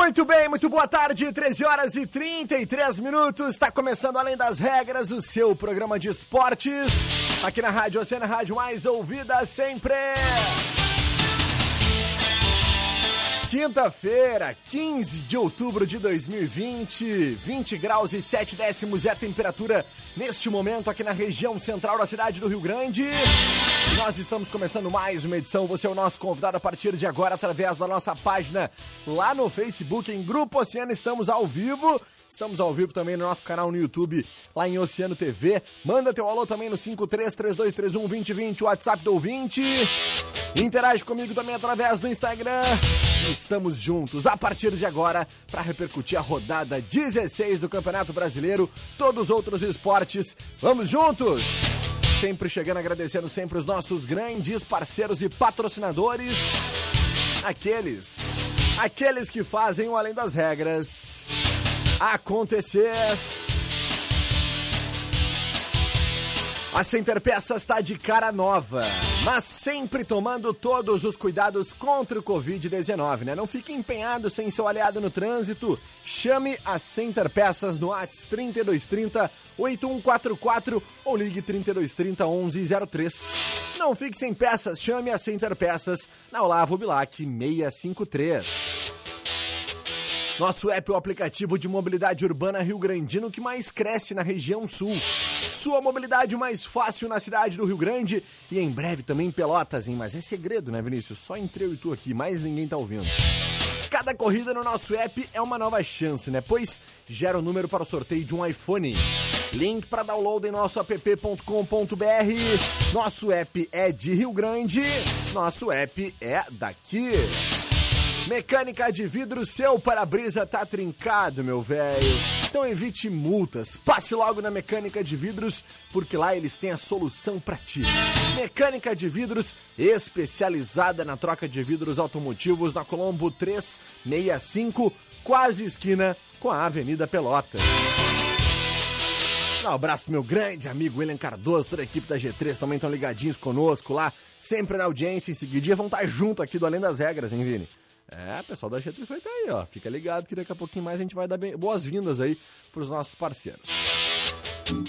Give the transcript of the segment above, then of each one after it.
Muito bem, muito boa tarde, 13 horas e 33 minutos. Está começando Além das Regras, o seu programa de esportes. Aqui na Rádio Oceana, Rádio mais ouvida sempre. Quinta-feira, 15 de outubro de 2020, 20 graus e 7 décimos é a temperatura neste momento aqui na região central da cidade do Rio Grande. Nós estamos começando mais uma edição. Você é o nosso convidado a partir de agora através da nossa página lá no Facebook, em Grupo Oceano. Estamos ao vivo. Estamos ao vivo também no nosso canal no YouTube, lá em Oceano TV. Manda teu alô também no 5332312020, WhatsApp do ouvinte. Interage comigo também através do Instagram. Estamos juntos a partir de agora para repercutir a rodada 16 do Campeonato Brasileiro, todos os outros esportes. Vamos juntos! Sempre chegando agradecendo sempre os nossos grandes parceiros e patrocinadores. Aqueles, aqueles que fazem o além das regras acontecer. A Center Peças está de cara nova, mas sempre tomando todos os cuidados contra o Covid-19, né? Não fique empenhado sem seu aliado no trânsito. Chame a Center Peças no ATS 3230 8144 ou ligue 3230 1103. Não fique sem peças, chame a Center Peças na Olavo Bilac 653. Nosso app é o aplicativo de mobilidade urbana Rio Grandino que mais cresce na região sul. Sua mobilidade mais fácil na cidade do Rio Grande e em breve também em Pelotas, hein? Mas é segredo, né, Vinícius? Só entre eu e tu aqui, mais ninguém tá ouvindo. Cada corrida no nosso app é uma nova chance, né? Pois gera o um número para o sorteio de um iPhone. Link para download em nosso app.com.br. Nosso app é de Rio Grande, nosso app é daqui. Mecânica de vidro, seu para-brisa tá trincado, meu velho. Então evite multas. Passe logo na Mecânica de Vidros, porque lá eles têm a solução para ti. Mecânica de Vidros, especializada na troca de vidros automotivos na Colombo 365, quase esquina com a Avenida Pelotas. Um abraço pro meu grande amigo William Cardoso, toda a equipe da G3 também estão ligadinhos conosco lá, sempre na audiência. Em seguidinha vão estar junto aqui do Além das Regras, hein, Vini? É, pessoal da G3 vai estar aí, ó. Fica ligado que daqui a pouquinho mais a gente vai dar boas-vindas aí pros nossos parceiros.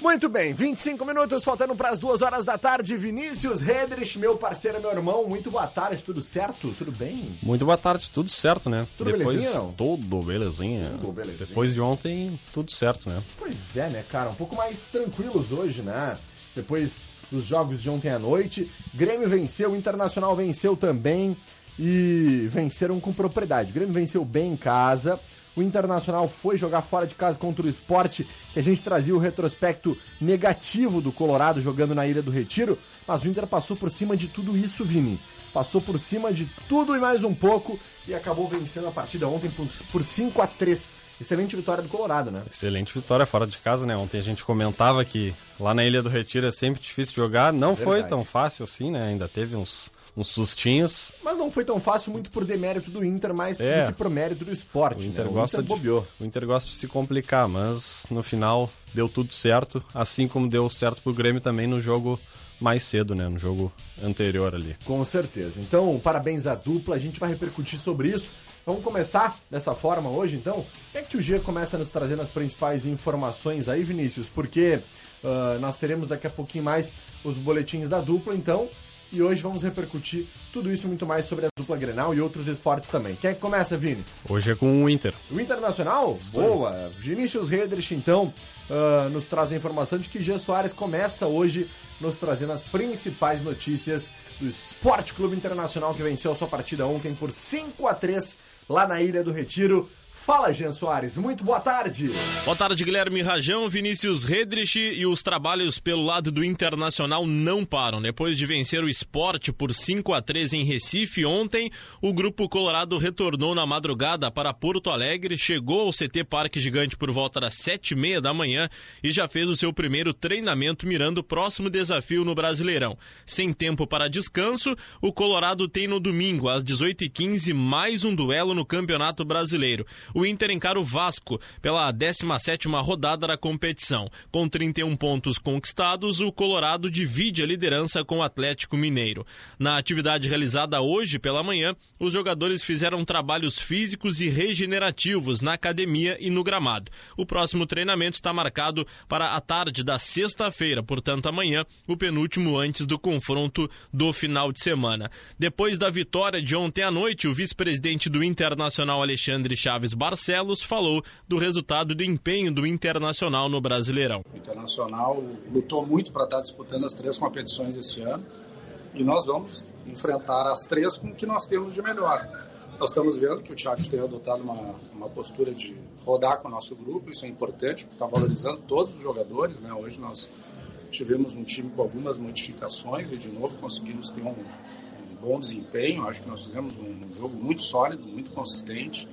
Muito bem, 25 minutos faltando para as duas horas da tarde. Vinícius Redrich, meu parceiro, meu irmão, muito boa tarde, tudo certo? Tudo bem? Muito boa tarde, tudo certo, né? Tudo Depois, belezinha, não? Tudo belezinha. Tudo belezinha. Depois de ontem, tudo certo, né? Pois é, né, cara? Um pouco mais tranquilos hoje, né? Depois dos jogos de ontem à noite. Grêmio venceu, Internacional venceu também e venceram com propriedade. O Grêmio venceu bem em casa. O Internacional foi jogar fora de casa contra o esporte, que a gente trazia o retrospecto negativo do Colorado jogando na Ilha do Retiro, mas o Inter passou por cima de tudo isso, Vini. Passou por cima de tudo e mais um pouco e acabou vencendo a partida ontem por, por 5 a 3 Excelente vitória do Colorado, né? Excelente vitória fora de casa, né? Ontem a gente comentava que lá na Ilha do Retiro é sempre difícil jogar. Não Verdade. foi tão fácil assim, né? Ainda teve uns, uns sustinhos. Mas não foi tão fácil muito por demérito do Inter, mais É. do que por mérito do esporte. O Inter, né? gosta o Inter de, bobeou. o Inter gosta de se complicar, mas no final deu tudo certo, assim como deu certo pro Grêmio também no jogo mais cedo, né? No jogo anterior ali. Com certeza. Então, parabéns à dupla, a gente vai repercutir sobre isso. Vamos começar dessa forma hoje, então? É que o G começa nos trazendo as principais informações aí, Vinícius, porque ah, nós teremos daqui a pouquinho mais os boletins da dupla, então. E hoje vamos repercutir tudo isso e muito mais sobre a dupla Grenal e outros esportes também. Quem é que começa, Vini? Hoje é com o Inter. O Internacional? Boa! Vinícius Redrich, então, uh, nos traz a informação de que Jean Soares começa hoje nos trazendo as principais notícias do Esporte Clube Internacional que venceu a sua partida ontem por 5 a 3 lá na Ilha do Retiro. Fala, Jean Soares, muito boa tarde. Boa tarde, Guilherme Rajão, Vinícius Redrich e os trabalhos pelo lado do Internacional não param. Depois de vencer o esporte por 5 a 3 em Recife ontem, o Grupo Colorado retornou na madrugada para Porto Alegre, chegou ao CT Parque Gigante por volta das 7 e meia da manhã e já fez o seu primeiro treinamento mirando o próximo desafio no Brasileirão. Sem tempo para descanso, o Colorado tem no domingo, às 18h15, mais um duelo no Campeonato Brasileiro o Inter encara o Vasco pela 17ª rodada da competição. Com 31 pontos conquistados, o Colorado divide a liderança com o Atlético Mineiro. Na atividade realizada hoje pela manhã, os jogadores fizeram trabalhos físicos e regenerativos na academia e no gramado. O próximo treinamento está marcado para a tarde da sexta-feira, portanto amanhã, o penúltimo antes do confronto do final de semana. Depois da vitória de ontem à noite, o vice-presidente do Internacional Alexandre Chaves Barcelos falou do resultado do empenho do Internacional no Brasileirão. O Internacional lutou muito para estar disputando as três competições esse ano e nós vamos enfrentar as três com o que nós temos de melhor. Nós estamos vendo que o Thiago tem adotado uma, uma postura de rodar com o nosso grupo, isso é importante, porque está valorizando todos os jogadores. Né? Hoje nós tivemos um time com algumas modificações e, de novo, conseguimos ter um, um bom desempenho. Acho que nós fizemos um jogo muito sólido, muito consistente.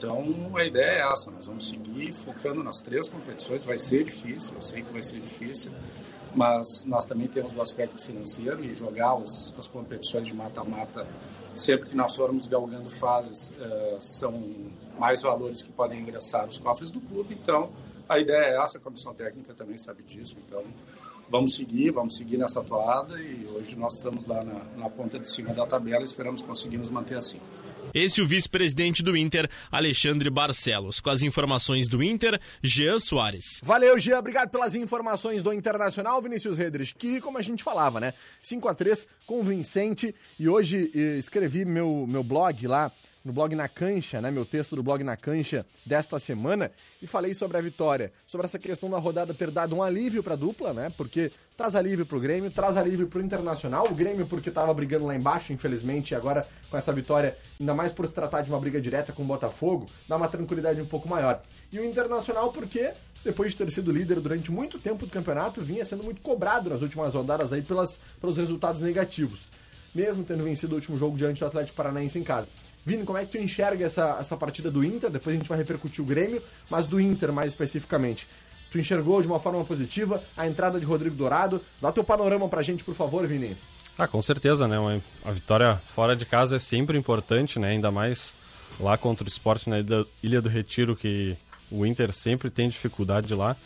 Então a ideia é essa, nós vamos seguir focando nas três competições, vai ser difícil, eu sei que vai ser difícil, mas nós também temos o aspecto financeiro e jogar as, as competições de mata-mata, sempre que nós formos galgando fases, uh, são mais valores que podem ingressar nos cofres do clube, então a ideia é essa, a comissão técnica também sabe disso, então vamos seguir, vamos seguir nessa toada e hoje nós estamos lá na, na ponta de cima da tabela e esperamos conseguir nos manter assim. Esse é o vice-presidente do Inter, Alexandre Barcelos. Com as informações do Inter, Jean Soares. Valeu, Jean. Obrigado pelas informações do Internacional, Vinícius Redrich, que, como a gente falava, né? 5 a 3 convincente. E hoje eh, escrevi meu, meu blog lá no blog Na Cancha, né, meu texto do blog Na Cancha desta semana, e falei sobre a vitória, sobre essa questão da rodada ter dado um alívio para a dupla, né, porque traz alívio para o Grêmio, traz alívio para o Internacional, o Grêmio porque estava brigando lá embaixo, infelizmente, e agora com essa vitória, ainda mais por se tratar de uma briga direta com o Botafogo, dá uma tranquilidade um pouco maior. E o Internacional porque depois de ter sido líder durante muito tempo do campeonato, vinha sendo muito cobrado nas últimas rodadas aí pelas, pelos resultados negativos, mesmo tendo vencido o último jogo diante do Atlético Paranaense em casa. Vini, como é que tu enxerga essa, essa partida do Inter? Depois a gente vai repercutir o Grêmio, mas do Inter mais especificamente. Tu enxergou de uma forma positiva a entrada de Rodrigo Dourado? Dá teu panorama pra gente, por favor, Vini. Ah, com certeza, né? Uma, a vitória fora de casa é sempre importante, né? Ainda mais lá contra o esporte na Ilha do Retiro, que o Inter sempre tem dificuldade lá.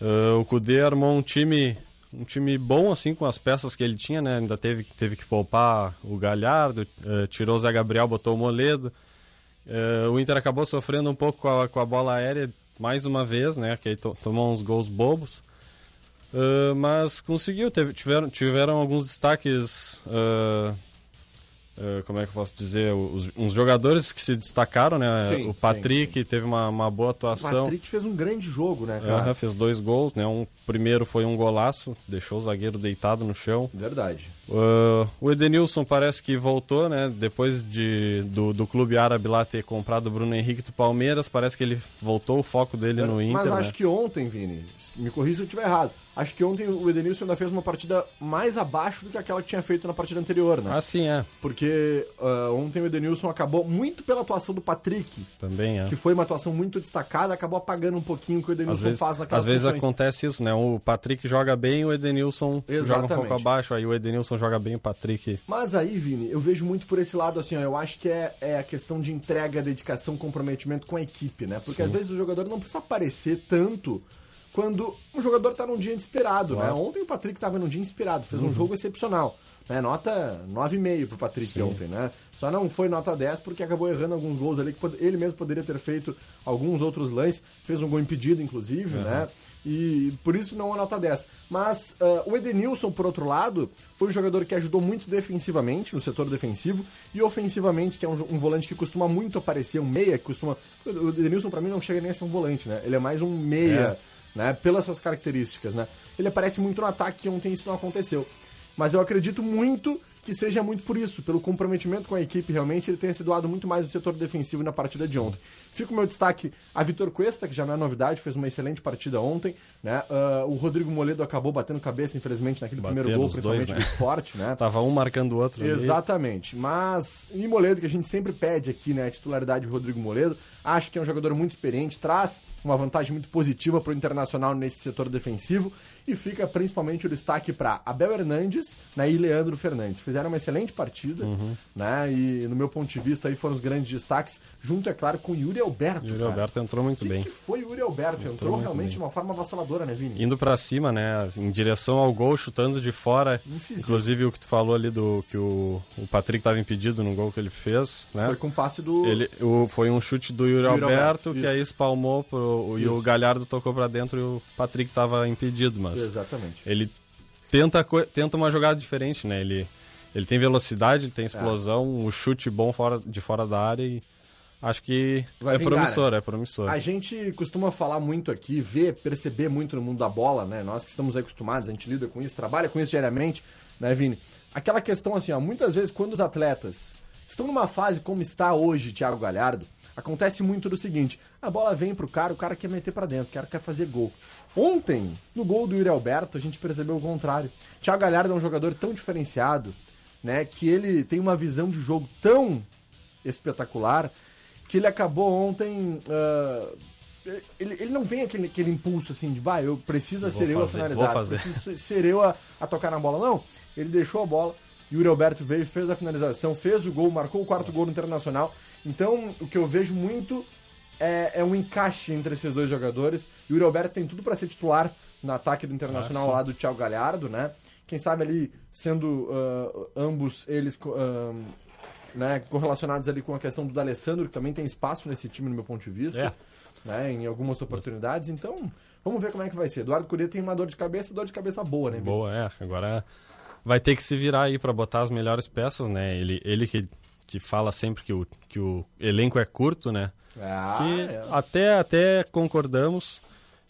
Uh, o Cudê armou um time um time bom, assim, com as peças que ele tinha, né? Ainda teve, teve que poupar o Galhardo, uh, tirou o Zé Gabriel, botou o Moledo. Uh, o Inter acabou sofrendo um pouco com a, com a bola aérea mais uma vez, né? Que aí to, tomou uns gols bobos. Uh, mas conseguiu, teve, tiveram, tiveram alguns destaques Uh, como é que eu posso dizer, os, uns jogadores que se destacaram, né? Sim, o Patrick sim, sim. teve uma, uma boa atuação. O Patrick fez um grande jogo, né, cara? Uh, fez dois gols, né? Um primeiro foi um golaço, deixou o zagueiro deitado no chão. Verdade. Uh, o Edenilson parece que voltou, né? Depois de, do, do clube árabe lá ter comprado o Bruno Henrique do Palmeiras, parece que ele voltou o foco dele no Inter. Mas acho né? que ontem, Vini, me corrija se eu estiver errado Acho que ontem o Edenilson ainda fez uma partida mais abaixo do que aquela que tinha feito na partida anterior, né? Ah, sim, é. Porque uh, ontem o Edenilson acabou muito pela atuação do Patrick. Também é. Que foi uma atuação muito destacada, acabou apagando um pouquinho o que o Edenilson vezes, faz naquelas Às vezes acontece isso, né? O Patrick joga bem, o Edenilson Exatamente. joga um pouco abaixo, aí o Edenilson joga bem, o Patrick. Mas aí, Vini, eu vejo muito por esse lado assim, ó, eu acho que é, é a questão de entrega, dedicação, comprometimento com a equipe, né? Porque sim. às vezes o jogador não precisa aparecer tanto quando um jogador tá num dia inspirado, Claro. né? Ontem o Patrick tava num dia inspirado, fez um jogo excepcional. Né? Nota 9,5 pro Patrick Sim. ontem, né? Só não foi nota 10 porque acabou errando alguns gols ali que ele mesmo poderia ter feito alguns outros lances, fez um gol impedido, inclusive, né? E por isso não é nota 10. Mas ah, o Edenilson, por outro lado, foi um jogador que ajudou muito defensivamente, no setor defensivo, e ofensivamente, que é um, um volante que costuma muito aparecer, um meia que costuma. O Edenilson, pra mim, não chega nem a ser um volante, né? Ele é mais um meia, né? Pelas suas características, né? Ele aparece muito no ataque e ontem isso não aconteceu. Mas eu acredito muito que seja muito por isso, pelo comprometimento com a equipe, realmente, ele tenha se doado muito mais no setor defensivo na partida de ontem. Fica o meu destaque a Vitor Cuesta, que já não é novidade, fez uma excelente partida ontem, né? Ah, o Rodrigo Moledo acabou batendo cabeça, infelizmente, naquele Bateram primeiro gol, os dois, principalmente né? do esporte, né? Tava um marcando o outro ali. Exatamente. Mas, e Moledo, que a gente sempre pede aqui, né? A titularidade do Rodrigo Moledo. Acho que é um jogador muito experiente, traz uma vantagem muito positiva para o Internacional nesse setor defensivo. E fica principalmente o destaque para Abel Hernandes né, e Leandro Fernandes. Fizeram uma excelente partida, Uhum. né? E no meu ponto de vista aí foram os grandes destaques, junto, é claro, com o Yuri Alberto. Yuri cara. Alberto entrou muito que, bem. que foi o Yuri Alberto? Entrou, muito realmente bem. de uma forma avassaladora, né, Vini? Indo pra cima, né? Em direção ao gol, chutando de fora. Incisivo. Inclusive o que tu falou ali do que o, o Patrick tava impedido no gol que ele fez, né? Foi com o passe do. Ele, o, foi um chute do Yuri, Yuri Alberto, Alberto, que isso. aí espalmou pro, e o. Galhardo tocou pra dentro e o Patrick tava impedido, mas Exatamente. ele tenta, tenta uma jogada diferente, né? Ele, ele tem velocidade, ele É. tem explosão, o chute bom fora, de fora da área e acho que Vai é vingar, promissor, né? é promissor. A gente costuma falar muito aqui, ver, perceber muito no mundo da bola, né? Nós que estamos aí acostumados, a gente lida com isso, trabalha com isso diariamente, né, Vini? Aquela questão assim, ó, muitas vezes quando os atletas estão numa fase como está hoje Thiago Galhardo, acontece muito do seguinte, a bola vem pro cara, o cara quer meter pra dentro, o cara quer fazer gol. Ontem, no gol do Yuri Alberto, a gente percebeu o contrário. Thiago Galhardo é um jogador tão diferenciado, né, que ele tem uma visão de jogo tão espetacular que ele acabou ontem. ah, ele, ele não tem aquele, aquele impulso assim de, bah, eu preciso Vou ser eu a finalizar, vou fazer." preciso ser eu a, a tocar na bola. Não, ele deixou a bola, Yuri Alberto veio, fez a finalização, fez o gol, marcou o quarto gol no Internacional. Então, o que eu vejo muito é, é um encaixe entre esses dois jogadores. Yuri Alberto tem tudo para ser titular no ataque do Internacional Ah, ao sim. lado do Thiago Galhardo, né? Quem sabe ali sendo ah, ambos eles ah, né, correlacionados ali com a questão do D'Alessandro, que também tem espaço nesse time, no meu ponto de vista, É. né, em algumas oportunidades. Então, vamos ver como é que vai ser. Eduardo Curiel tem uma dor de cabeça, dor de cabeça boa, né? Vitor? Boa, é. Agora vai ter que se virar aí pra botar as melhores peças, né? Ele, ele que, que fala sempre que o, que o elenco é curto, né? Ah, que é. até, até concordamos,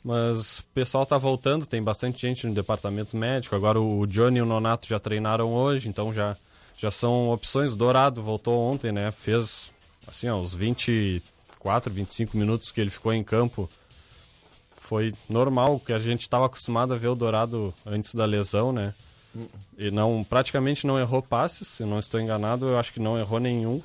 mas o pessoal tá voltando, tem bastante gente no departamento médico. Agora o Johnny e o Nonato já treinaram hoje, então já, já são opções. O Dourado voltou ontem, né? Fez assim, ó, uns 24, 25 minutos que ele ficou em campo. Foi normal, que a gente estava acostumado a ver o Dourado antes da lesão, né? E não, praticamente não errou passes, se não estou enganado, eu acho que não errou nenhum.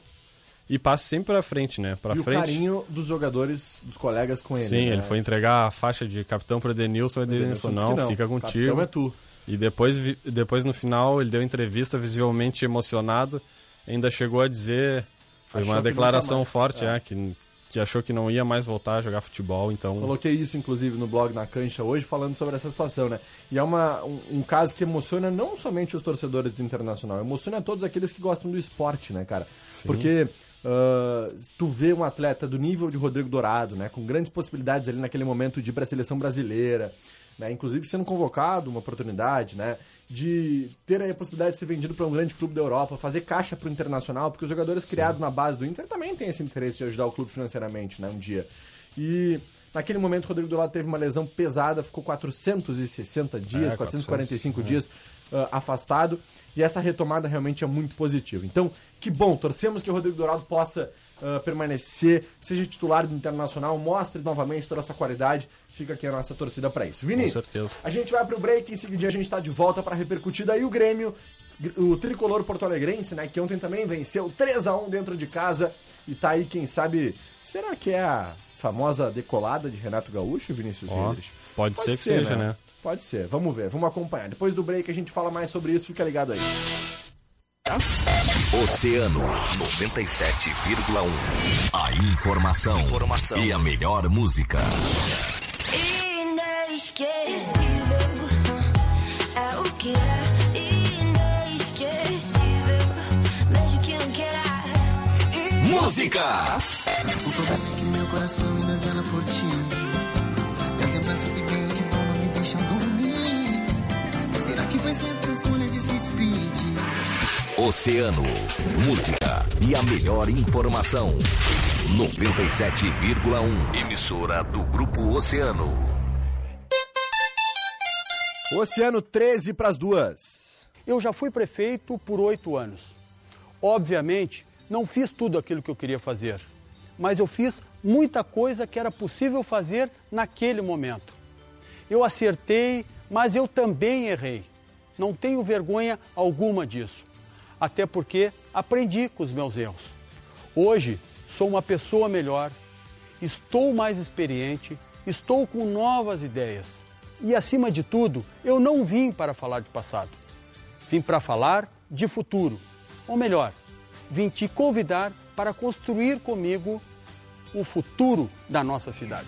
E passe sempre pra frente, né? Pra e frente. o carinho dos jogadores, dos colegas com ele. Sim, né? ele foi entregar a faixa de capitão pro Edenilson, o Edenilson não, que fica Capitão contigo. é tu. E depois, depois no final ele deu entrevista visivelmente emocionado, ainda chegou a dizer, foi Achou uma declaração mais, forte, é. é, que, que achou que não ia mais voltar a jogar futebol, então Coloquei isso, inclusive, no blog na cancha hoje, falando sobre essa situação, né? E é uma, um, um caso que emociona não somente os torcedores do Internacional, emociona todos aqueles que gostam do esporte, né, cara? Porque ah, tu vê um atleta do nível de Rodrigo Dourado, né? Com grandes possibilidades ali naquele momento de ir pra seleção brasileira, né? Inclusive sendo convocado, uma oportunidade, né? De ter aí a possibilidade de ser vendido para um grande clube da Europa, fazer caixa pro Internacional, porque os jogadores criados na base do Inter também têm esse interesse de ajudar o clube financeiramente, né? Um dia. E naquele momento o Rodrigo Dourado teve uma lesão pesada, ficou 460 dias, É, 445 400, dias ah, afastado. E essa retomada realmente é muito positiva. Então, que bom, torcemos que o Rodrigo Dourado possa ah, permanecer, seja titular do Internacional, mostre novamente toda essa qualidade. Fica aqui a nossa torcida para isso. Vini, Com certeza. a gente vai pro break, em seguida a gente tá de volta para repercutir daí o Grêmio, o tricolor porto-alegrense, né, que ontem também venceu 3 a 1 dentro de casa e tá aí, quem sabe, será que é a famosa decolada de Renato Gaúcho, Vinícius oh, Pode, pode ser, ser que seja, né? né? Pode ser. Vamos ver, vamos acompanhar. Depois do break a gente fala mais sobre isso, fica ligado aí. Oceano 97,1. A informação, informação e a melhor música. Música! Coração zela por ti. E as lembranças que vêm e que vão não me deixam dormir. Será que foi essa escolha de se despedir? Oceano, música e a melhor informação. 97,1 emissora do Grupo Oceano. Oceano 13 para as duas. Eu já fui prefeito por oito anos. Obviamente, não fiz tudo aquilo que eu queria fazer, mas eu fiz muita coisa que era possível fazer naquele momento. Eu acertei, mas eu também errei. Não tenho vergonha alguma disso, até porque aprendi com os meus erros. Hoje sou uma pessoa melhor, estou mais experiente, estou com novas ideias. E acima de tudo, eu não vim para falar de passado. Vim para falar de futuro. Ou melhor, vim te convidar para construir comigo o futuro da nossa cidade.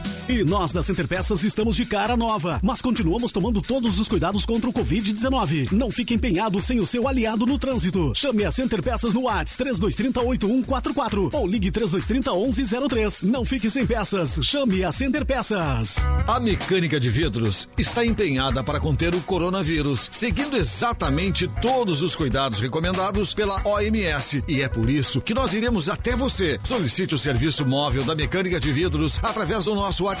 E nós da Center Peças estamos de cara nova, mas continuamos tomando todos os cuidados contra o Covid-19. Não fique empenhado sem o seu aliado no trânsito. Chame a Center Peças no WhatsApp 3230-8144 ou ligue 3230-1103. Não fique sem peças. Chame a Center Peças. A mecânica de vidros está empenhada para conter o coronavírus, seguindo exatamente todos os cuidados recomendados pela OMS. E é por isso que nós iremos até você. Solicite o serviço móvel da mecânica de vidros através do nosso WhatsApp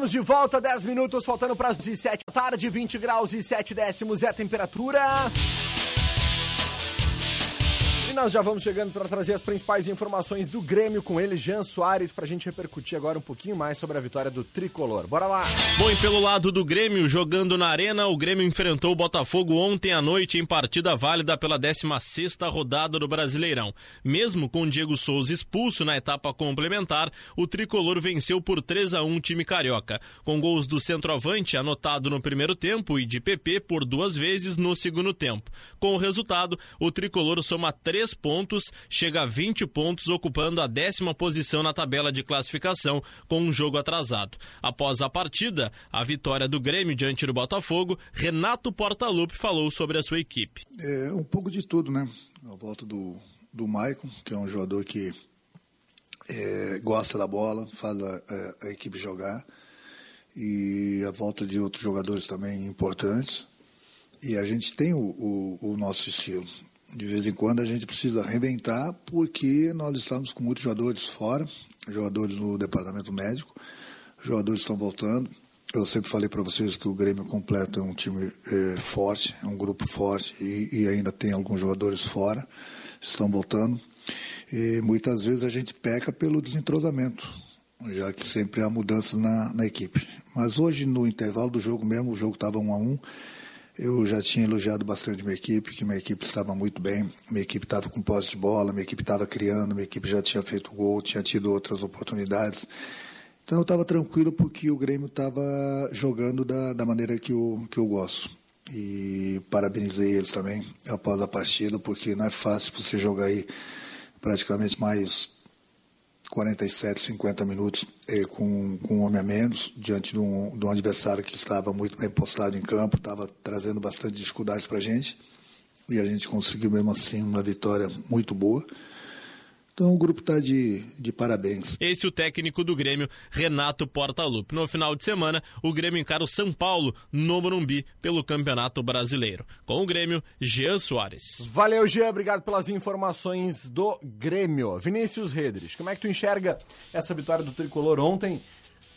Estamos de volta, 10 minutos, faltando para as 17 da tarde, 20 graus e 7 décimos é a temperatura. Nós já vamos chegando para trazer as principais informações do Grêmio com ele, Jean Soares, para a gente repercutir agora um pouquinho mais sobre a vitória do Tricolor. Bora lá! Bom, e pelo lado do Grêmio, jogando na Arena, o Grêmio enfrentou o Botafogo ontem à noite em partida válida pela 16ª rodada do Brasileirão. Mesmo com Diego Souza expulso na etapa complementar, o Tricolor venceu por 3 a 1 o time carioca, com gols do centroavante anotado no primeiro tempo e de PP por duas vezes no segundo tempo. Com o resultado, o Tricolor soma 3 pontos, chega a 20 pontos, ocupando a décima posição na tabela de classificação com um jogo atrasado. Após a partida, a vitória do Grêmio diante do Botafogo, Renato Portaluppi falou sobre a sua equipe. É um pouco de tudo, né? A volta do, do Maicon, que é um jogador que é, gosta da bola, faz a, a, equipe jogar, e a volta de outros jogadores também importantes. E a gente tem o, o, o nosso estilo. De vez em quando a gente precisa reinventar, porque nós estamos com muitos jogadores fora, jogadores no departamento médico, jogadores estão voltando. Eu sempre falei para vocês que o Grêmio completo é um time é, forte, é um grupo forte e, e, ainda tem alguns jogadores fora, estão voltando. E muitas vezes a gente peca pelo desentrosamento, já que sempre há mudanças na, na equipe. Mas hoje, no intervalo do jogo mesmo, o jogo estava um a um, Eu já tinha elogiado bastante minha equipe, que minha equipe estava muito bem, minha equipe estava com posse de bola, minha equipe estava criando, minha equipe já tinha feito gol, tinha tido outras oportunidades. Então eu estava tranquilo porque o Grêmio estava jogando da, da maneira que eu, que eu gosto. E parabenizei eles também após a partida, porque não é fácil você jogar aí praticamente mais 47, 50 minutos eh, com, com um homem a menos, diante de um, de um adversário que estava muito bem postado em campo, estava trazendo bastante dificuldades para a gente. E a gente conseguiu mesmo assim uma vitória muito boa. Então o grupo está de, de parabéns. Esse é o técnico do Grêmio, Renato Portaluppi. No final de semana, o Grêmio encara o São Paulo no Morumbi pelo Campeonato Brasileiro. Com o Grêmio, Jean Soares. Valeu, Jean. Obrigado pelas informações do Grêmio. Vinícius Redrich, como é que tu enxerga essa vitória do Tricolor ontem?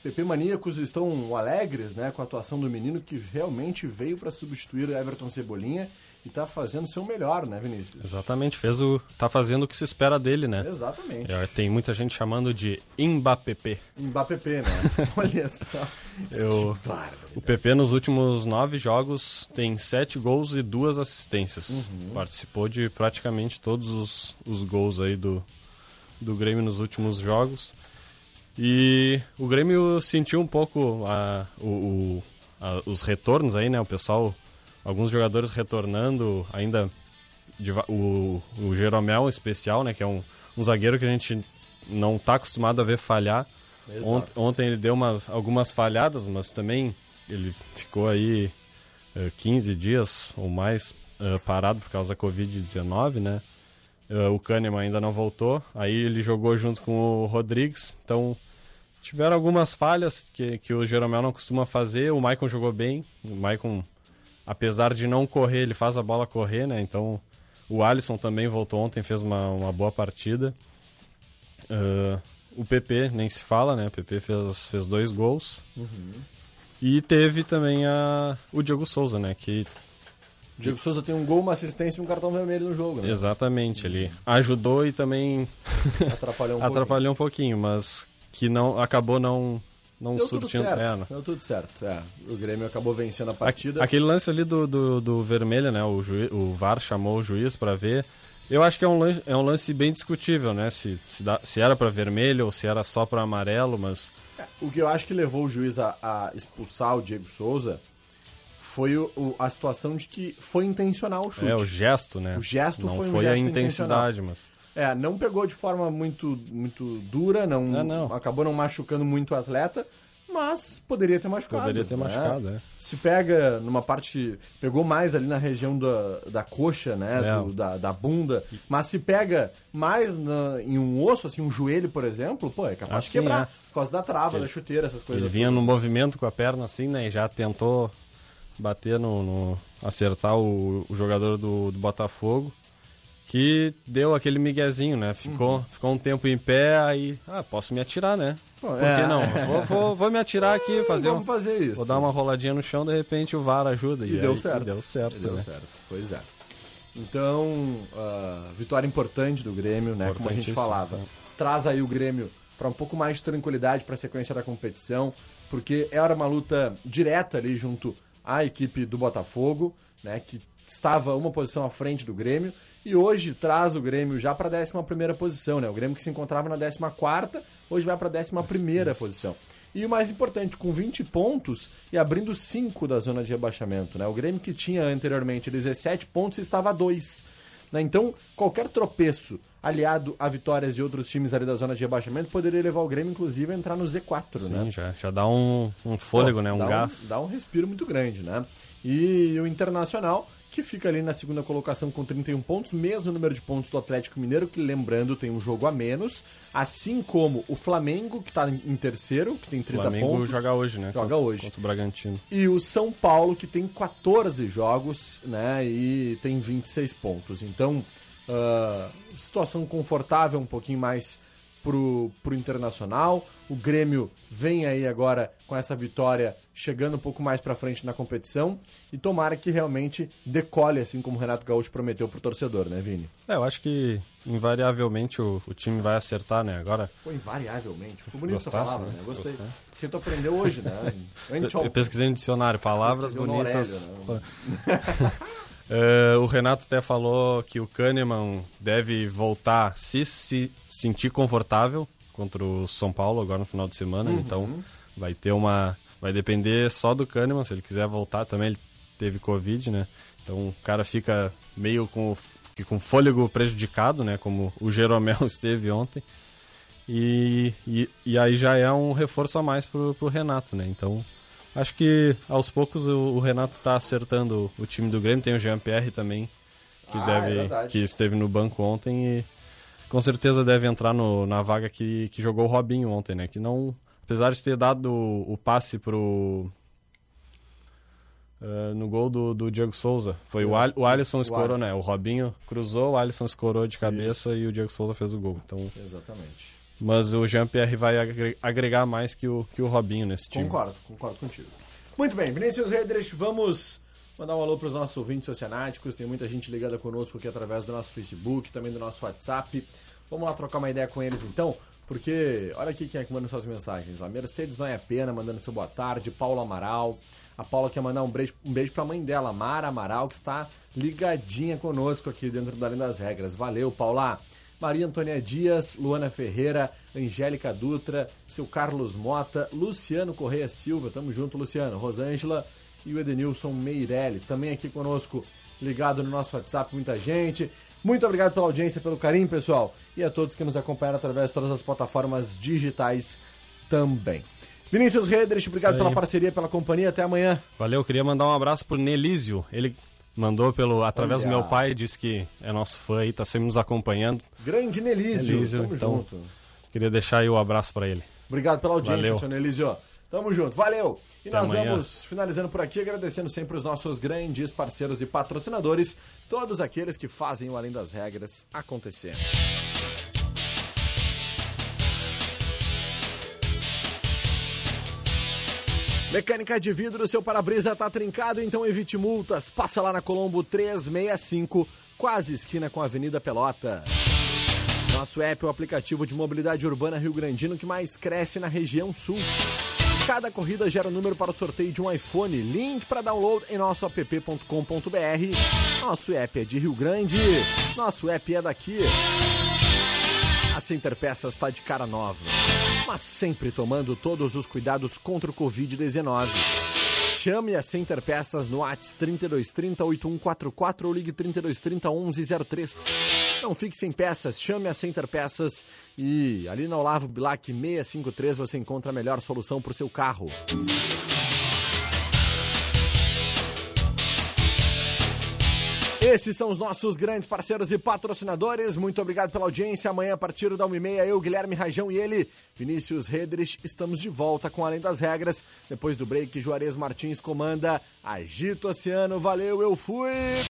PP Maníacos estão alegres né, com a atuação do menino que realmente veio para substituir o Everton Cebolinha e está fazendo seu melhor, né, Vinícius? Exatamente, fez o. tá fazendo o que se espera dele, né? Exatamente. Já tem muita gente chamando de Mbappé. Mbappé, né? Olha só. Eu, o PP nos últimos nove jogos tem sete gols e duas assistências. Uhum. Participou de praticamente todos os, os gols aí do, do Grêmio nos últimos jogos. E o Grêmio sentiu um pouco a, o, o- a- os retornos aí, né? O pessoal, alguns jogadores retornando ainda. deva- O, o Jeromel especial, né? Que é um, um zagueiro que a gente não tá acostumado a ver falhar. Ont- ontem ele deu umas, algumas falhadas, mas também ele ficou aí eh, 15 dias ou mais eh, parado por causa da Covid-19, né? Eh, o Kahneman ainda não voltou, aí ele jogou junto com o Rodrigues, então tiveram algumas falhas que, que o Jeromel não costuma fazer, o Maicon jogou bem, o Maicon, apesar de não correr, ele faz a bola correr, né? Então o Alisson também voltou ontem, fez uma, uma boa partida. Eh, o PP nem se fala, né? O PP fez, fez dois gols. E teve também a, o Diego Souza, né? Que Diego Souza tem um gol, uma assistência e um cartão vermelho no jogo, né? exatamente ele ajudou e também Atrapalhou um atrapalhou um pouquinho, mas que não acabou não não Deu tudo surtindo. certo, é, não. deu tudo certo. É, o Grêmio acabou vencendo a partida. Aquele lance ali do, do, do vermelho, né? O, juiz, o VAR chamou o juiz pra ver. Eu acho que é um lance, é um lance bem discutível, né? Se, se, dá- se era pra vermelho ou se era só pra amarelo, mas O que eu acho que levou o juiz a, a expulsar o Diego Souza foi o- o- a situação de que foi intencional o chute. é o gesto, né? O gesto não foi um foi gesto a intensidade, mas É, não pegou de forma muito, muito dura, não, Ah, não. acabou não machucando muito o atleta, mas poderia ter machucado. Poderia ter né? machucado, é. Se pega numa parte que pegou mais ali na região da, da coxa, né, É. do- da, da bunda, mas se pega mais na- em um osso, assim, um joelho, por exemplo, pô, é capaz Ah, de quebrar é. por causa da trava, Ele- da chuteira, essas coisas. Ele vinha no movimento com a perna assim, né? E já tentou bater no. no- acertar o, o jogador do, do Botafogo. Que deu aquele miguezinho, né? Ficou, ficou um tempo em pé, aí. Ah, posso me atirar, né? Por é. que não? Vou, vou- vou me atirar aqui, fazer Vamos um- fazer isso. Vou dar uma roladinha no chão, de repente o VAR ajuda. E, E, deu aí- certo. e deu certo, E deu né? certo, pois é. Então, ah, vitória importante do Grêmio, né? Como a gente falava. né? Traz aí o Grêmio para um pouco mais de tranquilidade para a sequência da competição, porque era uma luta direta ali junto à equipe do Botafogo, né? Que estava uma posição à frente do Grêmio. E hoje traz o Grêmio já para a 11 posição, né? O Grêmio que se encontrava na 14, hoje vai para a 11 posição. E o mais importante, com 20 pontos e abrindo 5 da zona de rebaixamento. Né? O Grêmio que tinha anteriormente 17 pontos estava a 2. Né? Então, qualquer tropeço aliado a vitórias de outros times ali da zona de rebaixamento poderia levar o Grêmio, inclusive, a entrar no Z4. Sim, né? já, já dá um, um fôlego, Pô, né? Um gás. dá um respiro muito grande, né? E o Internacional, que fica ali na segunda colocação com 31 pontos, mesmo número de pontos do Atlético Mineiro, que lembrando tem um jogo a menos, assim como o Flamengo, que tá em terceiro, que tem O 30 Flamengo pontos. joga hoje, né? Joga contra, hoje. Contra o Bragantino. E o São Paulo, que tem 14 jogos, né? E tem 26 pontos. Então, ah, situação confortável, um pouquinho mais pro, pro Internacional. O Grêmio vem aí agora com essa vitória, chegando um pouco mais pra frente na competição. E tomara que realmente decole, assim como o Renato Gaúcho prometeu pro torcedor, né, Vini? É, eu acho que invariavelmente o, o time vai acertar, né? Agora. Pô, invariavelmente. Ficou bonita essa Gostasse, palavra, né? né? Gostei. Gostei. Você tu aprendeu hoje, né? Eu, eu pesquisei no dicionário, palavras bonitas. Aurélio, É, o Renato até falou que o Kahneman deve voltar se se sentir confortável contra o São Paulo agora no final de semana. Uhum. Então vai ter uma. Vai depender só do Kahneman, se ele quiser voltar também. Ele teve Covid, né? Então o cara fica meio com, com fôlego prejudicado, né? Como o Jeromel esteve ontem. E, e, e aí já é um reforço a mais pro, pro Renato, né? Então acho que aos poucos o, o Renato tá acertando o time do Grêmio. Tem o Jean-Pierre também, que, Ah, é deve, verdade. que esteve no banco ontem e com certeza deve entrar no, na vaga que, que jogou o Robinho ontem, né? Que não. Apesar de ter dado o, o passe pro. eh, no gol do, do Diego Souza. Foi o, Al, o Alisson escorou, né? O Robinho cruzou, o Alisson escorou de cabeça e o Diego Souza fez o gol. Então, Exatamente. Mas o Jean-Pierre vai agre- agregar mais que o, que o Robinho nesse time. Concordo, concordo contigo. Muito bem, Vinícius Redrich, vamos mandar um alô para os nossos ouvintes oceanáticos. Tem muita gente ligada conosco aqui através do nosso Facebook, também do nosso WhatsApp. Vamos lá trocar uma ideia com eles então, porque olha aqui quem é que manda suas mensagens. A Mercedes não é pena, mandando seu boa tarde. Paula Amaral. A Paula quer mandar um beijo, um beijo para a mãe dela, Mara Amaral, que está ligadinha conosco aqui dentro da Além das Regras. Valeu, Paula. Maria Antônia Dias, Luana Ferreira, Angélica Dutra, seu Carlos Mota, Luciano Correia Silva, tamo junto, Luciano, Rosângela e o Edenilson Meirelles, também aqui conosco, ligado no nosso WhatsApp, muita gente. Muito obrigado pela audiência, pelo carinho, pessoal, e a todos que nos acompanharam através de todas as plataformas digitais também. Vinícius Redrich, obrigado pela parceria, pela companhia, até amanhã. Valeu, queria mandar um abraço pro Nelísio. Ele mandou pelo através Olha. do meu pai, disse que é nosso fã aí, tá sempre nos acompanhando. Grande Nelísio, Nelísio, tamo então, junto. Queria deixar aí o abraço pra ele. Obrigado pela audiência, Valeu. senhor Nelísio. Tamo junto, valeu! E Até nós amanhã. vamos finalizando por aqui, agradecendo sempre os nossos grandes parceiros e patrocinadores, todos aqueles que fazem o Além das Regras acontecer. Mecânica de vidro, seu para-brisa tá trincado, então evite multas. Passa lá na Colombo 365, quase esquina com a Avenida Pelotas. Nosso app é o aplicativo de mobilidade urbana Rio Grandino que mais cresce na região sul. Cada corrida gera um número para o sorteio de um iPhone. Link para download em nosso app.com.br. Nosso app é de Rio Grande. Nosso app é daqui. A Center Peças está de cara nova, mas sempre tomando todos os cuidados contra o Covid-19. Chame a Center Peças no ATS 3230 8144 ou ligue 3230 1103. Não fique sem peças, chame a Center Peças e ali na Olavo Bilac 653 você encontra a melhor solução para o seu carro. Esses são os nossos grandes parceiros e patrocinadores. Muito obrigado pela audiência. Amanhã, a partir da 1h30, eu, Guilherme Rajão e ele, Vinícius Redrich, estamos de volta com Além das Regras. Depois do break, Juarez Martins comanda Agito Oceano. Valeu, eu fui!